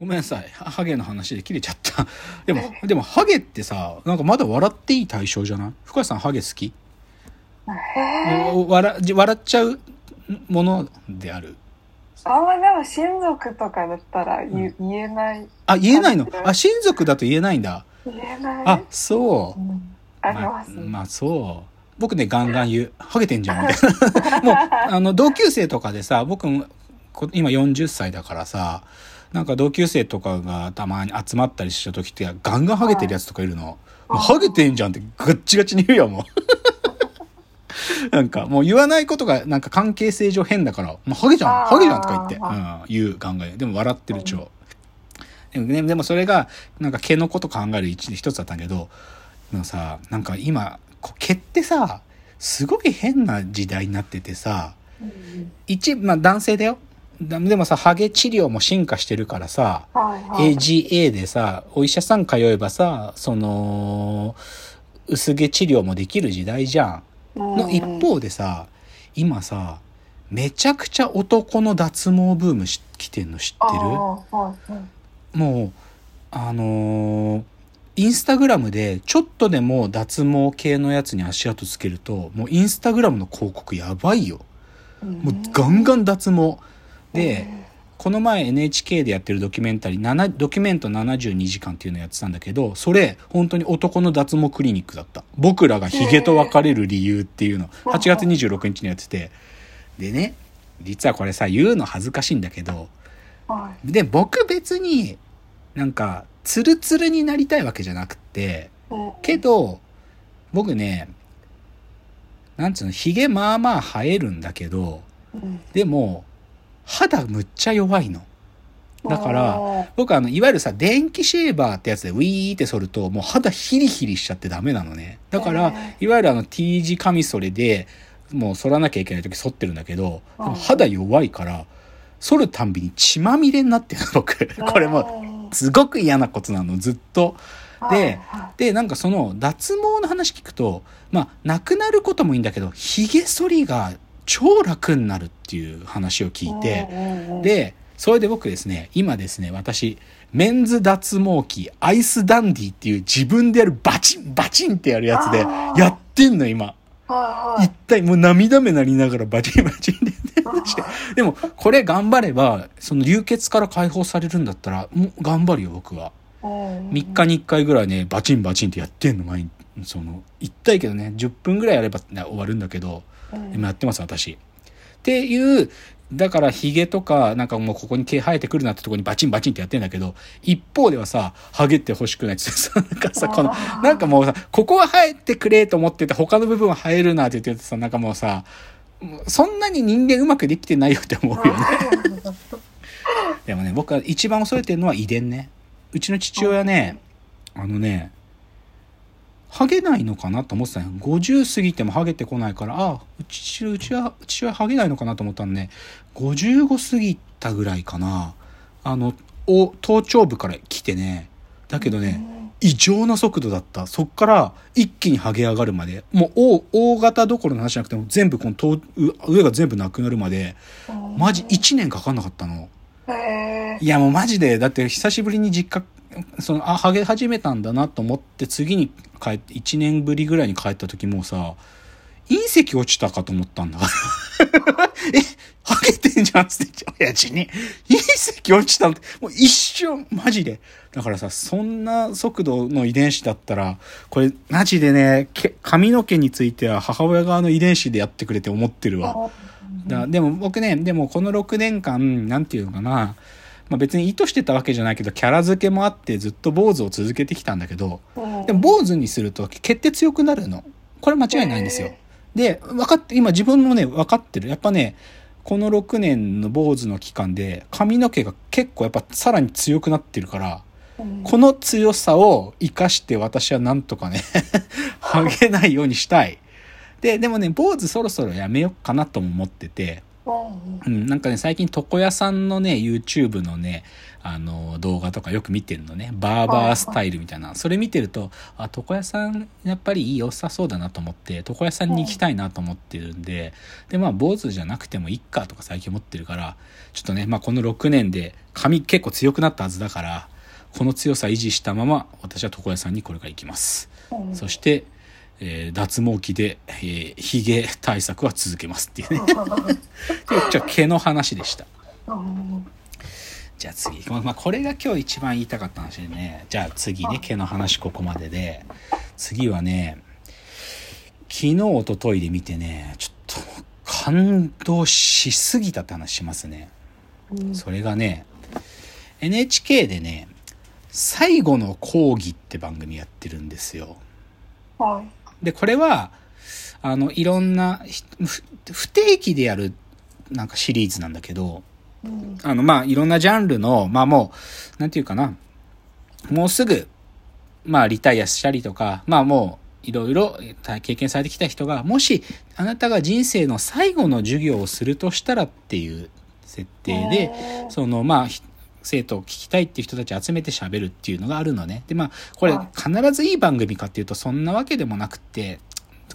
ごめんなさい。ハゲの話で切れちゃった。でも、でも、ハゲってさ、なんかまだ笑っていい対象じゃない？深谷さんハゲ好き？笑笑っちゃうものである。あんまでも親族とかだったら言,、言えない。あ、言えないの？あ、親族だと言えないんだ。言えない。あ、そうう。ん、あります。まあ、まあそう。僕ね、ガンガン言う。ハゲてんじゃん、みたいな。もう、あの、同級生とかでさ、僕今40歳だからさ、なんか同級生とかがたまに集まったりした時って、ガンガンハゲてるやつとかいるの。もうハゲてんじゃんってガッチガチに言うよ、もう。なんか、もう言わないことが、なんか関係性上変だから、もうハゲじゃん、ハゲじゃんとか言って、うん、言う、ガンガン言う。でも笑ってる超。でもね、でもそれが、なんか毛のこと考える一一つだったんだけど、でもさ、なんか今、毛ってさ、すごい変な時代になっててさ、うん一、まあ男性だよ。だでもさ、ハゲ治療も進化してるからさ、はいはい。AGA でさ、お医者さん通えばさ、その、薄毛治療もできる時代じゃん。の一方でさ、今さ、めちゃくちゃ男の脱毛ブームし来てんの知ってる？はいもう、あのーインスタグラムでちょっとでも脱毛系のやつに足跡つけると、もうインスタグラムの広告やばいよ。もうガンガン脱毛。で、この前 NHK でやってるドキュメンタリー、7ドキュメント72時間っていうのやってたんだけど、それ、本当に男の脱毛クリニックだった。僕らがヒゲと別れる理由っていうの、8月26日にやってて。でね、実はこれさ、言うの恥ずかしいんだけど、はで、僕別になんか、ツルツルになりたいわけじゃなくて、けど、僕ね、なんつうの、ヒゲまあまあ生えるんだけど、うん。でも、肌むっちゃ弱いの。だからあ僕あの、いわゆるさ、電気シェーバーってやつでウィーって剃ると、もう肌ヒリヒリしちゃってダメなのね。だからへ、いわゆるあの T 字カミソリで、もう剃らなきゃいけない時剃ってるんだけど、肌弱いから、剃るたんびに血まみれになってるの、僕。ーこれもう、すごく嫌なことなの、ずっと。ではで、なんかその脱毛の話聞くと、まあ、なくなることもいいんだけど、髭剃りが超楽になるっていう話を聞いて、で、で、それで僕ですね、今ですね、私、メンズ脱毛器、アイスダンディっていう自分でやるバチン、バチンってやるやつでやってんの、今。一体もう涙目なりながらバチンバチンでてして。でも、これ頑張れば、その流血から解放されるんだったら、もう頑張るよ、僕は。うん3日に1回ぐらいね、バチンバチンってやってんの、毎日。その、言ったいけどね、10分ぐらいやれば、ね、終わるんだけど、うん今やってます、私。っていう、だからヒゲとか、なんかもうここに毛生えてくるなってとこにバチンバチンってやってんだけど、一方ではさ、ハゲって欲しくないってさ、なんかさ、このなんかもうさ、ここは生えてくれと思ってて、他の部分は生えるなって言っててさ、なんかもうさ、そんなに人間うまくできてないよって思うよね。でもね、僕は一番恐れてるのは遺伝ね。うちの父親ね、あのね、ハゲないのかなと思ってたよ。50過ぎてもハゲてこないから、あうち、うちは、父親ハゲないのかなと思ったんで、ね、55過ぎたぐらいかな。あの、お頭頂部から来てね、だけどね、異常な速度だった。そっから一気にハゲ上がるまで。もう大大型どころの話じゃなくても全部この頭う上が全部なくなるまで、マジ1年かかんなかったの。へいやもうマジで、だって久しぶりに実家、その、あ、ハゲ始めたんだなと思って次に帰って、1年ぶりぐらいに帰った時もうさ、隕石落ちたかと思ったんだから。え、ハゲてんじゃんっつって、親父に。隕石落ちたのって、もう一瞬、マジで。だからさ、そんな速度の遺伝子だったら、これ、マジでね、け髪の毛については母親側の遺伝子でやってくれて思ってるわ。だでも僕ね、でもこの6年間、なんていうのかな、まあ別に意図してたわけじゃないけど、キャラ付けもあってずっと坊主を続けてきたんだけど、でも坊主にすると毛って強くなるの。これ間違いないんですよ。で、分かって、今自分もね、分かってる。やっぱね、この6年の坊主の期間で髪の毛が結構やっぱさらに強くなってるから、この強さを活かして私はなんとかね、ハゲないようにしたい。で、でもね、坊主そろそろやめようかなとも思ってて、うんうん、なんかね、最近床屋さんのね、YouTube のね、あの、動画とかよく見てるのね。バーバースタイルみたいな。それ見てると、あ、床屋さん、やっぱりいい良さそうだなと思って、床屋さんに行きたいなと思ってるんで、で、まあ、坊主じゃなくてもいいかとか最近思ってるから、ちょっとね、まあ、この6年で髪結構強くなったはずだから、この強さ維持したまま、私は床屋さんにこれから行きます。うんそして、えー脱毛器で、えー、髭対策は続けますっていうね。っていうちょっと毛の話でした。うんじゃあ次。まあ、まあこれが今日一番言いたかった話でね。じゃあ次ね、毛の話ここまでで。次はね、昨日、一昨日で見てね、ちょっと感動しすぎたって話しますね。うんそれがね、NHK でね、最後の講義って番組やってるんですよ。はいで、これは、あの、いろんな、不定期でやる、なんかシリーズなんだけど、うん。あの、まあ、いろんなジャンルの、まあもう、なんていうかな、もうすぐ、まあ、リタイアしたりとか、まあもう、いろいろ経験されてきた人が、もし、あなたが人生の最後の授業をするとしたらっていう設定で、その、まあ、ひ生徒を聞きたいっていう人たち集めて喋るっていうのがあるのね。で、まあ、これはい必ずいい番組かっていうとそんなわけでもなくって、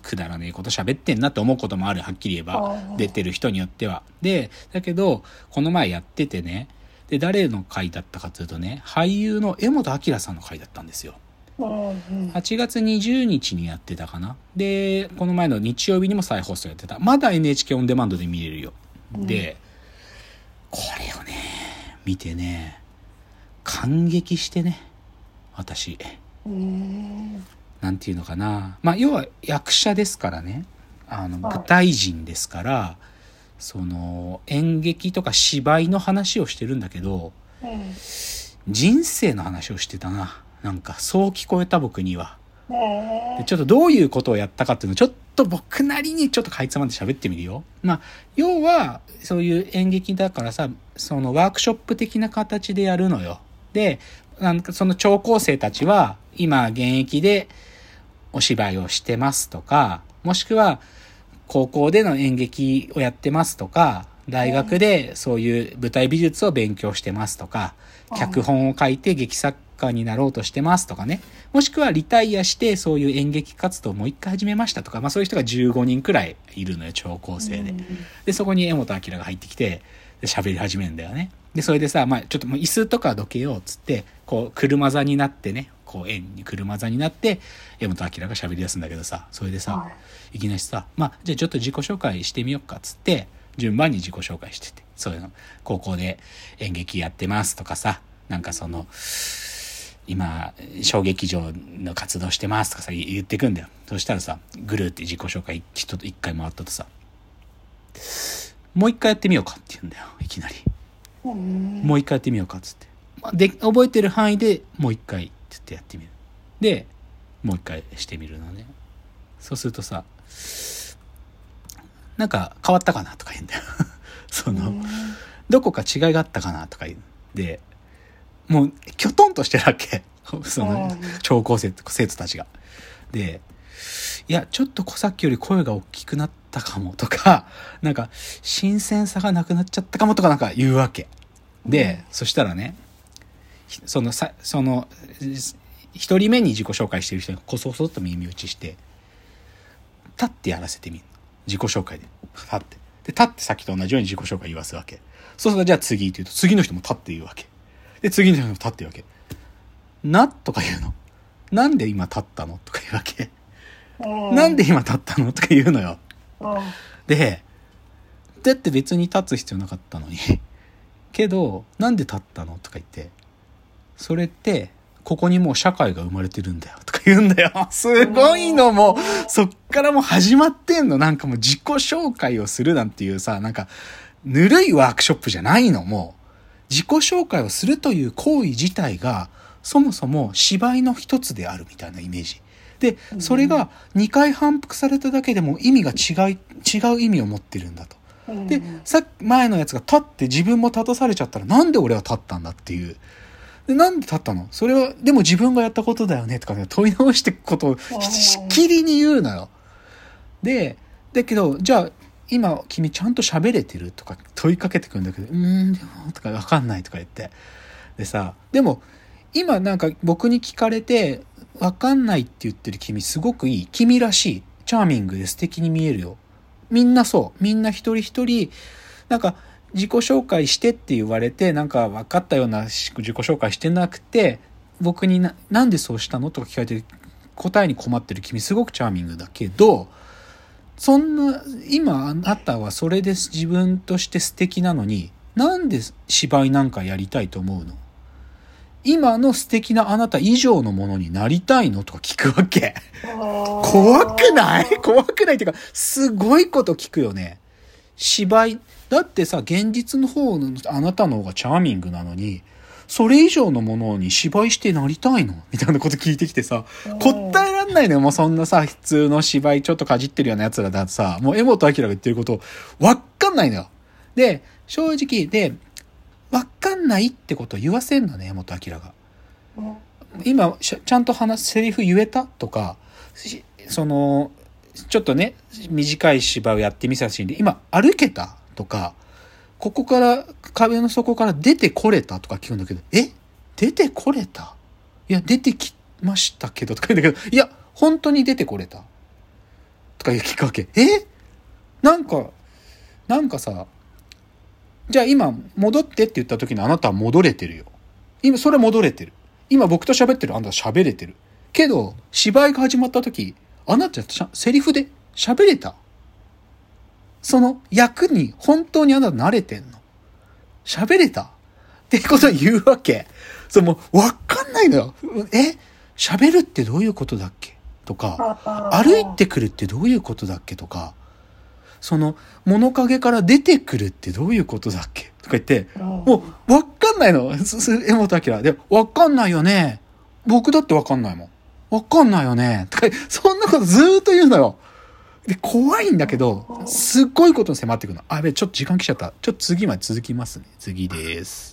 くだらねえこと喋ってんなって思うこともある、はっきり言えば出てる人によっては。で、だけど、この前やっててね、で、誰の回だったかというとね、俳優の江本明さんの回だったんですよ。うんうん8月20日にやってたかな。で、この前の日曜日にも再放送やってた。まだ NHK オンデマンドで見れるよ。で、これをね、見てね、感激してね、私。うんなんていうのかな。まあ、要は役者ですからね。あの、はい舞台人ですから、その、演劇とか芝居の話をしてるんだけど、うん人生の話をしてたな。なんか、そう聞こえた僕には。へでちょっとどういうことをやったかっていうのをちょっと僕なりにちょっとかいつまんで喋ってみるよ。まあ、要は、そういう演劇だからさ、そのワークショップ的な形でやるのよ。で、なんかその聴講生たちは、今現役でお芝居をしてますとか、もしくは、高校での演劇をやってますとか、大学でそういう舞台美術を勉強してますとか、脚本を書いて劇作家になろうとしてますとかね。もしくはリタイアしてそういう演劇活動をもう一回始めましたとか、まあそういう人が15人くらいいるのよ、聴講生で。で、そこに江本明が入ってきて、で喋り始めるんだよね。で、それでさ、まあちょっともう椅子とかどけようっつって、こう車座になってね、こう円に車座になって、江本明が喋り出すんだけどさ、それでさ、はいきなりさ、まあ、じゃあちょっと自己紹介してみようかっつって、順番に自己紹介してて、そういうの、高校で演劇やってますとかさ、なんかその、今、小劇場の活動してますとかさ、言ってくんだよ。そしたらさ、ぐるーって自己紹介一一回回ったとさ、もう一回やってみようかって言うんだよ、いきなり。うんもう一回やってみようかっつって。まあで、覚えてる範囲でもう一回って言ってやってみる。で、もう一回してみるのね。そうするとさ、なんか変わったかなとか言うんだよ。その、どこか違いがあったかなとか言うんで、もう、きょとんとしてるわけ。そのうん、聴講生、生徒たちが。で、いや、ちょっとさっきより声が大きくなったかもとか、なんか、新鮮さがなくなっちゃったかもとかなんか言うわけ。で、そしたらね、ひそのさ、その、一人目に自己紹介してる人がこそこそっと耳打ちして、立ってやらせてみる。自己紹介で。立って。で、立ってさっきと同じように自己紹介言わすわけ。そうすると、じゃあ次って言うと、次の人も立って言うわけ。で、次の人も立って言うわけ。なとか言うの。なんで今立ったの？とか言うわけ。なんで今立ったの？とか言うのよ。で、だって別に立つ必要なかったのに。けど、なんで立ったの？とか言って、それって、ここにもう社会が生まれてるんだよ。とか言うんだよ。すごいのもう、そっからもう始まってんの。なんかもう自己紹介をするなんていうさ、なんか、ぬるいワークショップじゃないの。もう、自己紹介をするという行為自体が、そもそも芝居の一つであるみたいなイメージ。で、それが2回反復されただけでも意味が違い、違う意味を持ってるんだと。で、さっき前のやつが立って自分も立たされちゃったらなんで俺は立ったんだっていう。で、なんで立ったの？それは、でも自分がやったことだよねとかね、問い直していくことをしっきりに言うのよ。で、だけど、じゃあ、今君ちゃんと喋れてるとか問いかけてくるんだけど、うーん、でも、とかわかんないとか言って。でさ、でも、今なんか僕に聞かれて、わかんないって言ってる君すごくいい。君らしい。チャーミングで素敵に見えるよ。みんなそう。みんな一人一人、なんか自己紹介してって言われて、なんか分かったような自己紹介してなくて、僕にな、なんでそうしたのとか聞かれて、答えに困ってる君すごくチャーミングだけど、そんな、今あなたはそれで自分として素敵なのに、なんで芝居なんかやりたいと思うの？今の素敵なあなた以上のものになりたいのとか聞くわけ。怖くない？怖くないっていうか、すごいこと聞くよね。芝居。だってさ、現実の方のあなたの方がチャーミングなのに、それ以上のものに芝居してなりたいの？みたいなこと聞いてきてさ、答ないのよ。もうそんなさ、普通の芝居ちょっとかじってるような奴らだとさ、もう江本明が言ってること、わかんないのよ。で、正直、で、わかんないってことを言わせんのね、江本明が。今、ちゃんと話、セリフ言えたとか、その、ちょっとね、短い芝居をやってみさせてんで、今、歩けたとか、ここから壁の底から出てこれたとか聞くんだけど、え？出てこれた？いや、出てきましたけどとか言うんだけど、いや、本当に出てこれた？とか聞くわけ。え？なんか、なんかさ、じゃあ今、戻ってって言った時にあなたは戻れてるよ。今、それ戻れてる。今僕と喋ってるあなた喋れてる。けど、芝居が始まった時、あなたセリフで喋れた？その役に本当にあなた慣れてんの？喋れた？ってことを言うわけ。それもうわかんないのよ。え？喋るってどういうことだっけ？とか、歩いてくるってどういうことだっけとか、その物陰から出てくるってどういうことだっけとか言って、もうわかんないの。江本明。で、わかんないよね。僕だってわかんないもん。わかんないよね。とか、そんなことずーっと言うのよ。で、怖いんだけど、すっごいことに迫ってくるの。あ、やべ、ちょっと時間来ちゃった。ちょっと次まで続きますね。次です。